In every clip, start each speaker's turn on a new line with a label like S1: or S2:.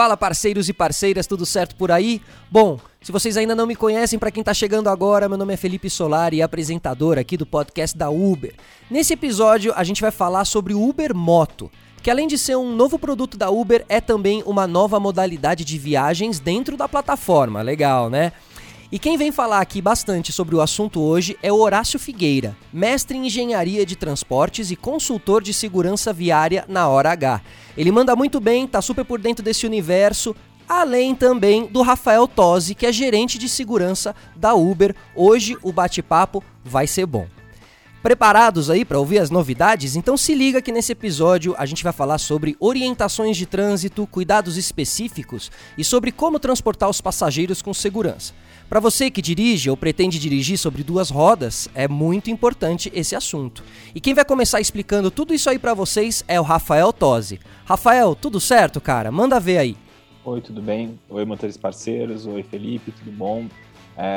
S1: Fala parceiros e parceiras, tudo certo por aí? Bom, se vocês ainda não me conhecem, para quem está chegando agora, meu nome é Felipe Solari, apresentador aqui do podcast da Uber. Nesse episódio, a gente vai falar sobre o Uber Moto, que além de ser um novo produto da Uber, é também uma nova modalidade de viagens dentro da plataforma. Legal, né? E quem vem falar aqui bastante sobre o assunto hoje é o Horácio Figueira, mestre em engenharia de transportes e consultor de segurança viária na Hora H. Ele manda muito bem, tá super por dentro desse universo, além também do Rafael Tosi, que é gerente de segurança da Uber. Hoje o bate-papo vai ser bom. Preparados aí para ouvir as novidades? Então se liga que nesse episódio a gente vai falar sobre orientações de trânsito, cuidados específicos e sobre como transportar os passageiros com segurança. Para você que dirige ou pretende dirigir sobre duas rodas, é muito importante esse assunto. E quem vai começar explicando tudo isso aí para vocês é o Rafael Tosi. Rafael, tudo certo, cara? Manda ver aí.
S2: Oi, tudo bem? Oi, motores parceiros. Oi, Felipe, tudo bom?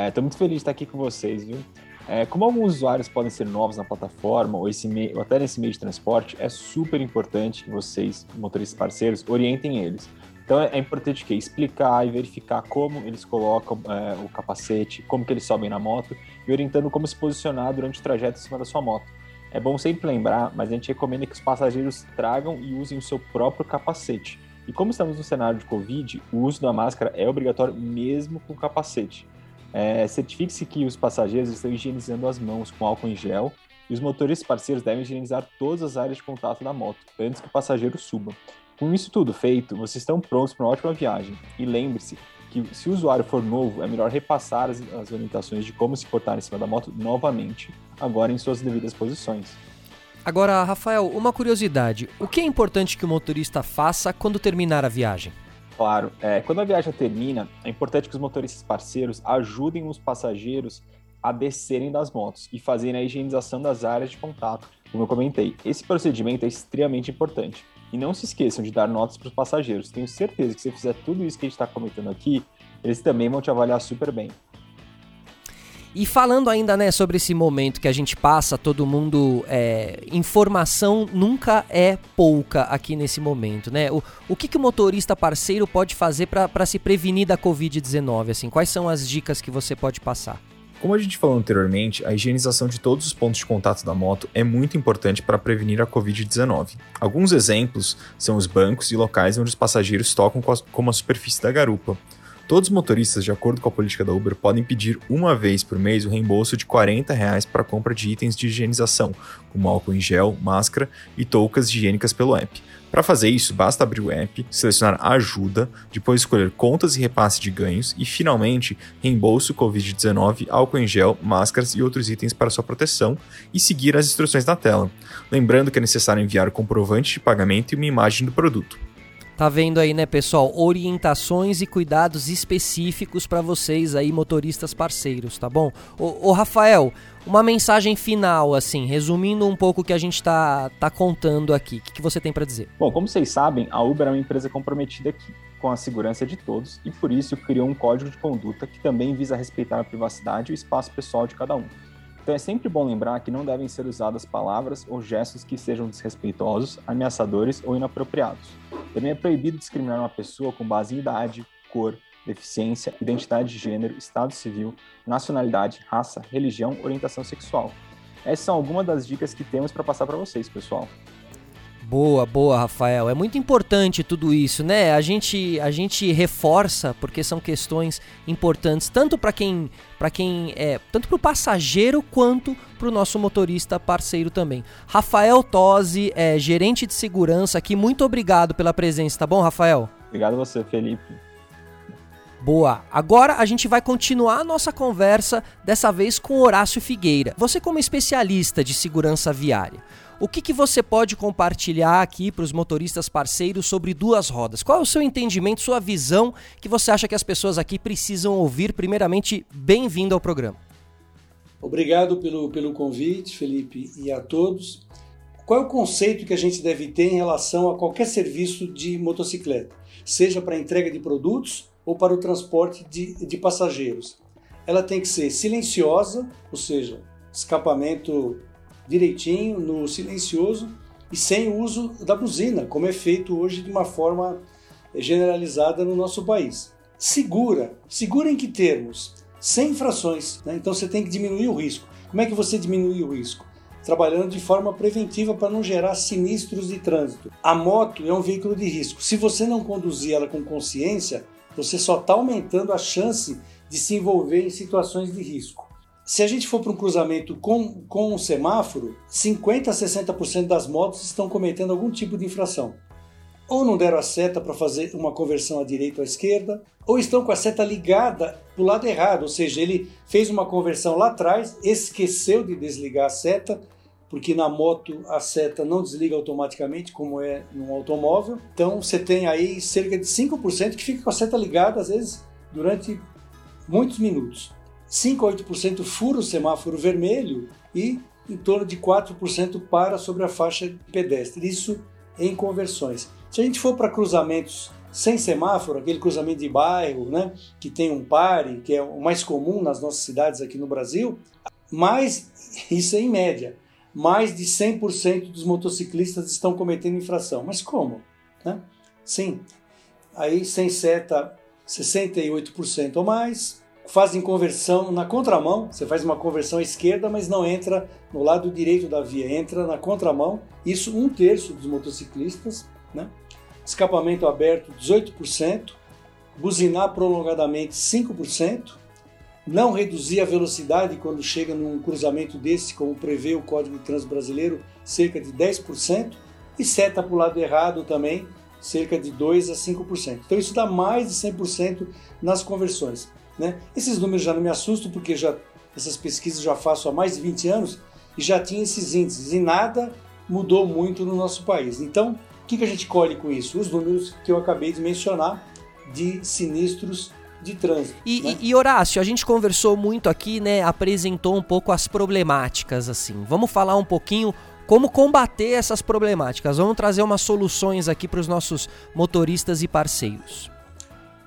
S2: Estou é, muito feliz de estar aqui com vocês, viu? É, como alguns usuários podem ser novos na plataforma ou, esse meio, ou até nesse meio de transporte, é super importante que vocês, motoristas parceiros, orientem eles. Então é, é importante que explicar e verificar como eles colocam é, o capacete, como que eles sobem na moto e orientando como se posicionar durante o trajeto em cima da sua moto. É bom sempre lembrar, mas a gente recomenda que os passageiros tragam e usem o seu próprio capacete. E como estamos no cenário de Covid, o uso da máscara é obrigatório mesmo com capacete. É, Certifique-se que os passageiros estão higienizando as mãos com álcool em gel e os motoristas parceiros devem higienizar todas as áreas de contato da moto antes que o passageiro suba. Com isso tudo feito, vocês estão prontos para uma ótima viagem. E lembre-se que se o usuário for novo, é melhor repassar as, as orientações de como se portar em cima da moto novamente, agora em suas devidas posições.
S1: Agora, Rafael, uma curiosidade: o que é importante que o motorista faça quando terminar a viagem?
S2: Claro, é, quando a viagem termina, é importante que os motoristas parceiros ajudem os passageiros a descerem das motos e fazerem a higienização das áreas de contato, como eu comentei. Esse procedimento é extremamente importante. E não se esqueçam de dar notas para os passageiros. Tenho certeza que se fizer tudo isso que a gente está comentando aqui, eles também vão te avaliar super bem.
S1: E falando ainda né, sobre esse momento que a gente passa, todo mundo. É, informação nunca é pouca aqui nesse momento, né? O, o que, que o motorista parceiro pode fazer para se prevenir da Covid-19? Assim, quais são as dicas que você pode passar?
S3: Como a gente falou anteriormente, a higienização de todos os pontos de contato da moto é muito importante para prevenir a Covid-19. Alguns exemplos são os bancos e locais onde os passageiros tocam como a superfície da garupa. Todos os motoristas, de acordo com a política da Uber, podem pedir uma vez por mês o reembolso de 40 reais para compra de itens de higienização, como álcool em gel, máscara e toucas higiênicas pelo app. Para fazer isso, basta abrir o app, selecionar ajuda, depois escolher contas e repasse de ganhos e, finalmente, reembolso Covid-19, álcool em gel, máscaras e outros itens para sua proteção e seguir as instruções na tela. Lembrando que é necessário enviar o comprovante de pagamento e uma imagem do produto.
S1: Tá vendo aí, né, pessoal? Orientações e cuidados específicos para vocês aí, motoristas parceiros, tá bom? Ô, Rafael, uma mensagem final, assim, resumindo um pouco o que a gente tá, tá contando aqui. O que, que você tem para dizer?
S2: Bom, como vocês sabem, a Uber é uma empresa comprometida aqui com a segurança de todos e por isso criou um código de conduta que também visa respeitar a privacidade e o espaço pessoal de cada um. Então é sempre bom lembrar que não devem ser usadas palavras ou gestos que sejam desrespeitosos, ameaçadores ou inapropriados. Também é proibido discriminar uma pessoa com base em idade, cor, deficiência, identidade de gênero, estado civil, nacionalidade, raça, religião, orientação sexual. Essas são algumas das dicas que temos para passar para vocês, pessoal.
S1: Boa, boa, Rafael. É muito importante tudo isso, né? A gente, a gente reforça porque são questões importantes tanto para quem, para quem é, tanto para o passageiro quanto para o nosso motorista parceiro também. Rafael Tosi, é, gerente de segurança aqui. Muito obrigado pela presença, tá bom, Rafael?
S2: Obrigado a você, Felipe.
S1: Boa. Agora a gente vai continuar a nossa conversa, dessa vez com Horácio Figueira. Você como especialista de segurança viária, o que, que você pode compartilhar aqui para os motoristas parceiros sobre duas rodas? Qual é o seu entendimento, sua visão que você acha que as pessoas aqui precisam ouvir? Primeiramente, bem-vindo ao programa.
S4: Obrigado pelo, pelo convite, Felipe, e a todos. Qual é o conceito que a gente deve ter em relação a qualquer serviço de motocicleta, seja para entrega de produtos ou para o transporte de, de passageiros? Ela tem que ser silenciosa, ou seja, escapamento direitinho, no silencioso e sem o uso da buzina, como é feito hoje de uma forma generalizada no nosso país. Segura. Segura em que termos? Sem infrações. Né? Então você tem que diminuir o risco. Como é que você diminui o risco? Trabalhando de forma preventiva para não gerar sinistros de trânsito. A moto é um veículo de risco. Se você não conduzir ela com consciência, você só está aumentando a chance de se envolver em situações de risco. Se a gente for para um cruzamento com, com um semáforo, 50 a 60% das motos estão cometendo algum tipo de infração ou não deram a seta para fazer uma conversão à direita ou à esquerda, ou estão com a seta ligada para o lado errado, ou seja, ele fez uma conversão lá atrás, esqueceu de desligar a seta, porque na moto a seta não desliga automaticamente, como é num automóvel. Então você tem aí cerca de 5% que fica com a seta ligada, às vezes, durante muitos minutos. 5 a 8% fura o semáforo vermelho e em torno de 4% para sobre a faixa pedestre. Isso em conversões. Se a gente for para cruzamentos sem semáforo, aquele cruzamento de bairro, né, que tem um pare, que é o mais comum nas nossas cidades aqui no Brasil, mais, isso é em média, mais de 100% dos motociclistas estão cometendo infração. Mas como? Né? Sim, aí sem seta 68% ou mais, fazem conversão na contramão, você faz uma conversão à esquerda, mas não entra no lado direito da via, entra na contramão, isso um terço dos motociclistas, né? escapamento aberto 18%, buzinar prolongadamente 5%, não reduzir a velocidade quando chega num cruzamento desse, como prevê o Código de Trânsito Brasileiro, cerca de 10%, e seta para o lado errado também, cerca de 2 a 5%. Então isso dá mais de 100% nas conversões. Né? Esses números já não me assustam, porque já essas pesquisas já faço há mais de 20 anos e já tinha esses índices, e nada mudou muito no nosso país. Então, o que, que a gente colhe com isso? Os números que eu acabei de mencionar de sinistros de trânsito.
S1: E,
S4: né?
S1: e, Horácio, a gente conversou muito aqui, né? Apresentou um pouco as problemáticas, assim. Vamos falar um pouquinho como combater essas problemáticas. Vamos trazer umas soluções aqui para os nossos motoristas e parceiros.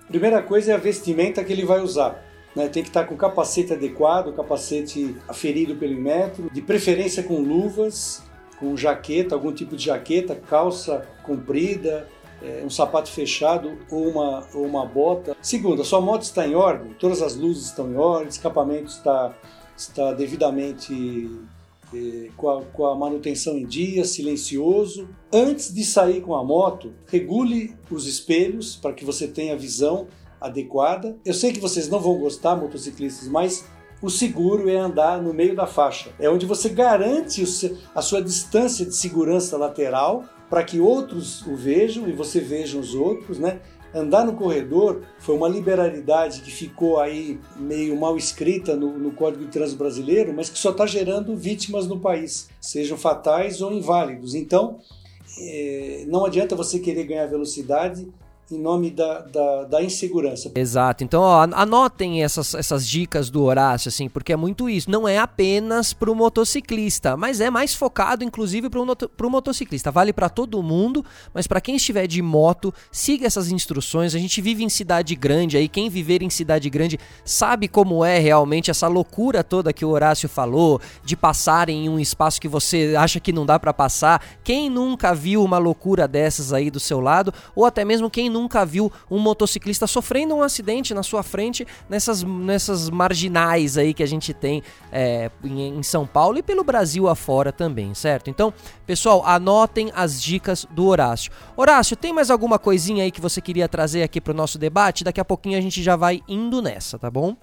S4: Primeira coisa é a vestimenta que ele vai usar. Né? Tem que estar com capacete adequado, capacete aferido pelo metro, de preferência com luvas, com jaqueta, algum tipo de jaqueta, calça comprida, é, um sapato fechado ou uma, ou uma bota. Segundo, a sua moto está em ordem, todas as luzes estão em ordem, o escapamento está, está devidamente é, com, a, com a manutenção em dia, silencioso. Antes de sair com a moto, regule os espelhos para que você tenha a visão adequada. Eu sei que vocês não vão gostar, motociclistas, mas o seguro é andar no meio da faixa. É onde você garante a sua distância de segurança lateral para que outros o vejam e você veja os outros, né? Andar no corredor foi uma liberalidade que ficou aí meio mal escrita no, no Código de Trânsito Brasileiro, mas que só está gerando vítimas no país, sejam fatais ou inválidos. Então, é, não adianta você querer ganhar velocidade em nome da, da, da, insegurança.
S1: Exato. Então, ó, anotem essas, essas dicas do Horácio, assim, porque é muito isso. Não é apenas para o motociclista, mas é mais focado, inclusive, para o motociclista. Vale para todo mundo, mas para quem estiver de moto, siga essas instruções. A gente vive em cidade grande aí. Quem viver em cidade grande sabe como é realmente essa loucura toda que o Horácio falou, de passar em um espaço que você acha que não dá para passar. Quem nunca viu uma loucura dessas aí do seu lado, ou até mesmo quem nunca viu um motociclista sofrendo um acidente na sua frente nessas, nessas marginais aí que a gente tem é, em, em São Paulo e pelo Brasil afora também, certo? Então, pessoal, anotem as dicas do Horácio. Horácio, tem mais alguma coisinha aí que você queria trazer aqui para o nosso debate? Daqui a pouquinho a gente já vai indo nessa, tá bom?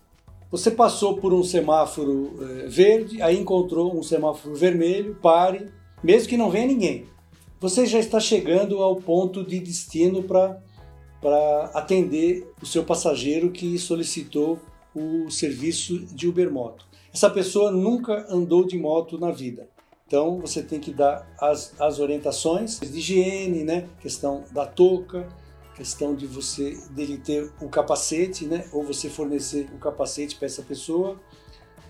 S4: Você passou por um semáforo eh, verde, aí encontrou um semáforo vermelho, pare, mesmo que não venha ninguém. Você já está chegando ao ponto de destino para para atender o seu passageiro que solicitou o serviço de Uber Moto. Essa pessoa nunca andou de moto na vida. Então você tem que dar as, as orientações de higiene, né? questão da touca, questão de você dele ter o capacete, né? ou você fornecer o capacete para essa pessoa.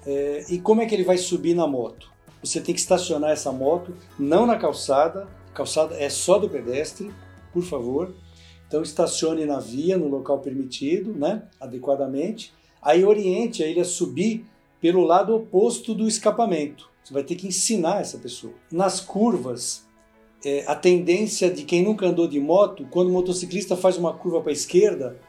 S4: É, e como é que ele vai subir na moto? Você tem que estacionar essa moto não na calçada, calçada é só do pedestre, por favor. Então estacione na via, no local permitido, né, adequadamente. Aí oriente a ele a subir pelo lado oposto do escapamento. Você vai ter que ensinar essa pessoa. Nas curvas, é, a tendência de quem nunca andou de moto, quando o motociclista faz uma curva para a esquerda,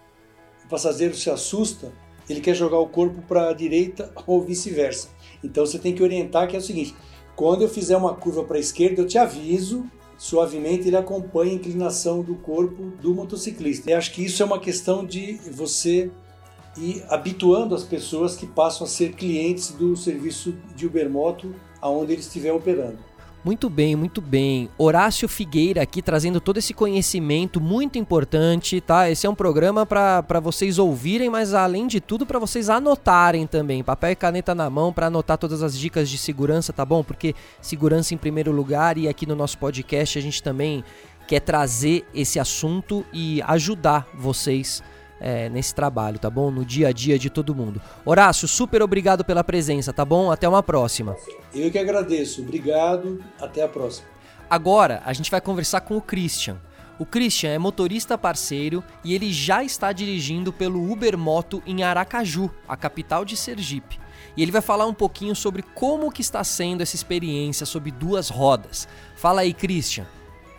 S4: o passageiro se assusta, ele quer jogar o corpo para a direita ou vice-versa. Então você tem que orientar que é o seguinte: quando eu fizer uma curva para a esquerda, eu te aviso, suavemente ele acompanha a inclinação do corpo do motociclista. E acho que isso é uma questão de você ir habituando as pessoas que passam a ser clientes do serviço de Ubermoto aonde ele estiver operando.
S1: Muito bem, muito bem. Horácio Figueira aqui trazendo todo esse conhecimento muito importante, tá? Esse é um programa para vocês ouvirem, mas além de tudo para vocês anotarem também, papel e caneta na mão para anotar todas as dicas de segurança, tá bom? Porque segurança em primeiro lugar e aqui no nosso podcast a gente também quer trazer esse assunto e ajudar vocês é, nesse trabalho, tá bom? No dia a dia de todo mundo. Horácio, super obrigado pela presença, tá bom? Até uma próxima.
S4: Eu que agradeço. Obrigado. Até a próxima.
S1: Agora a gente vai conversar com o Christian. O Christian é motorista parceiro e ele já está dirigindo pelo Uber Moto em Aracaju, a capital de Sergipe. E ele vai falar um pouquinho sobre como que está sendo essa experiência sob duas rodas. Fala aí, Christian.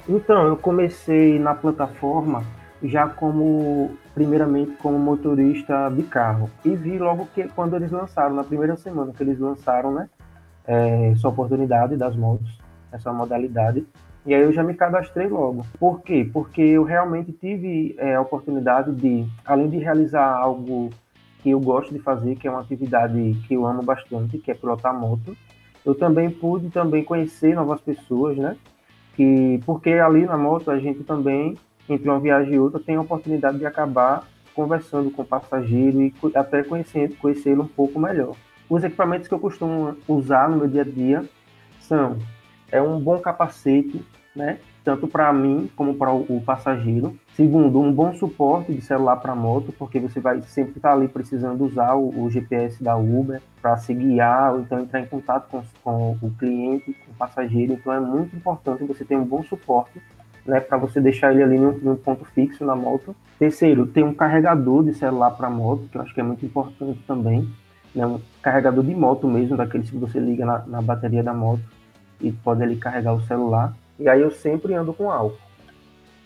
S5: Então, eu comecei na plataforma já como primeiramente como motorista de carro. E vi logo que quando eles lançaram na primeira semana que eles lançaram né é, essa oportunidade das motos essa modalidade e aí eu já me cadastrei logo. Por quê? Porque eu realmente tive é, a oportunidade de além de realizar algo que eu gosto de fazer que é uma atividade que eu amo bastante que é pilotar moto eu também pude também conhecer novas pessoas né que porque ali na moto a gente também entre uma viagem e outra, tem a oportunidade de acabar conversando com o passageiro e até conhecê-lo um pouco melhor. Os equipamentos que eu costumo usar no meu dia a dia são é um bom capacete, né? Tanto para mim como para o passageiro. Segundo, um bom suporte de celular para moto, porque você vai sempre estar tá ali precisando usar o, o GPS da Uber para se guiar ou então entrar em contato com, com o cliente, com o passageiro. Então é muito importante você ter um bom suporte né, para você deixar ele ali num, ponto fixo na moto. Terceiro, tem um carregador de celular para moto, que eu acho que é muito importante também, né, um carregador de moto mesmo, daqueles que você liga na, na bateria da moto e pode ali carregar o celular. E aí eu sempre ando com álcool,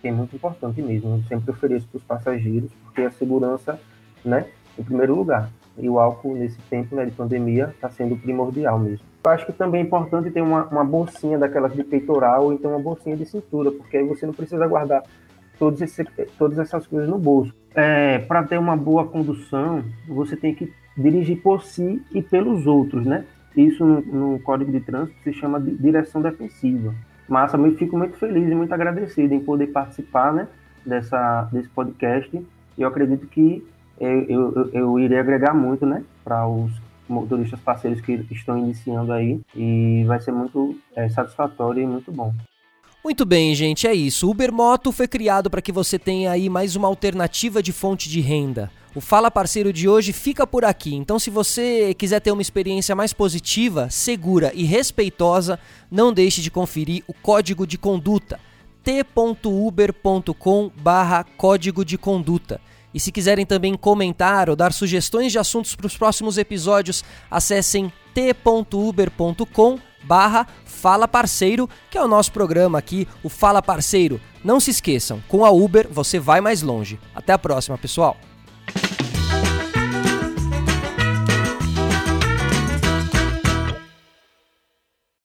S5: que é muito importante mesmo. Eu sempre ofereço para os passageiros, porque a segurança, né, em primeiro lugar. E o álcool, nesse tempo né, de pandemia, está sendo primordial mesmo. Eu acho que também é importante ter uma, uma bolsinha daquelas de peitoral ou então uma bolsinha de cintura, porque aí você não precisa guardar todos esse, todas essas coisas no bolso. É, Para ter uma boa condução, você tem que dirigir por si e pelos outros, né? Isso no, no Código de Trânsito se chama de direção defensiva. Massa, eu fico muito feliz e muito agradecido em poder participar né, dessa, desse podcast. E eu acredito que eu, eu, eu irei agregar muito né, para os motoristas parceiros que estão iniciando aí e vai ser muito é, satisfatório e muito bom.
S1: Muito bem, gente, é isso. Uber Moto foi criado para que você tenha aí mais uma alternativa de fonte de renda. O Fala Parceiro de hoje fica por aqui. Então, se você quiser ter uma experiência mais positiva, segura e respeitosa, não deixe de conferir o código de conduta t.uber.com/barra código de conduta. E se quiserem também comentar ou dar sugestões de assuntos para os próximos episódios, acessem t.uber.com barra Fala Parceiro, que é o nosso programa aqui, o Fala Parceiro. Não se esqueçam, com a Uber você vai mais longe. Até a próxima, pessoal!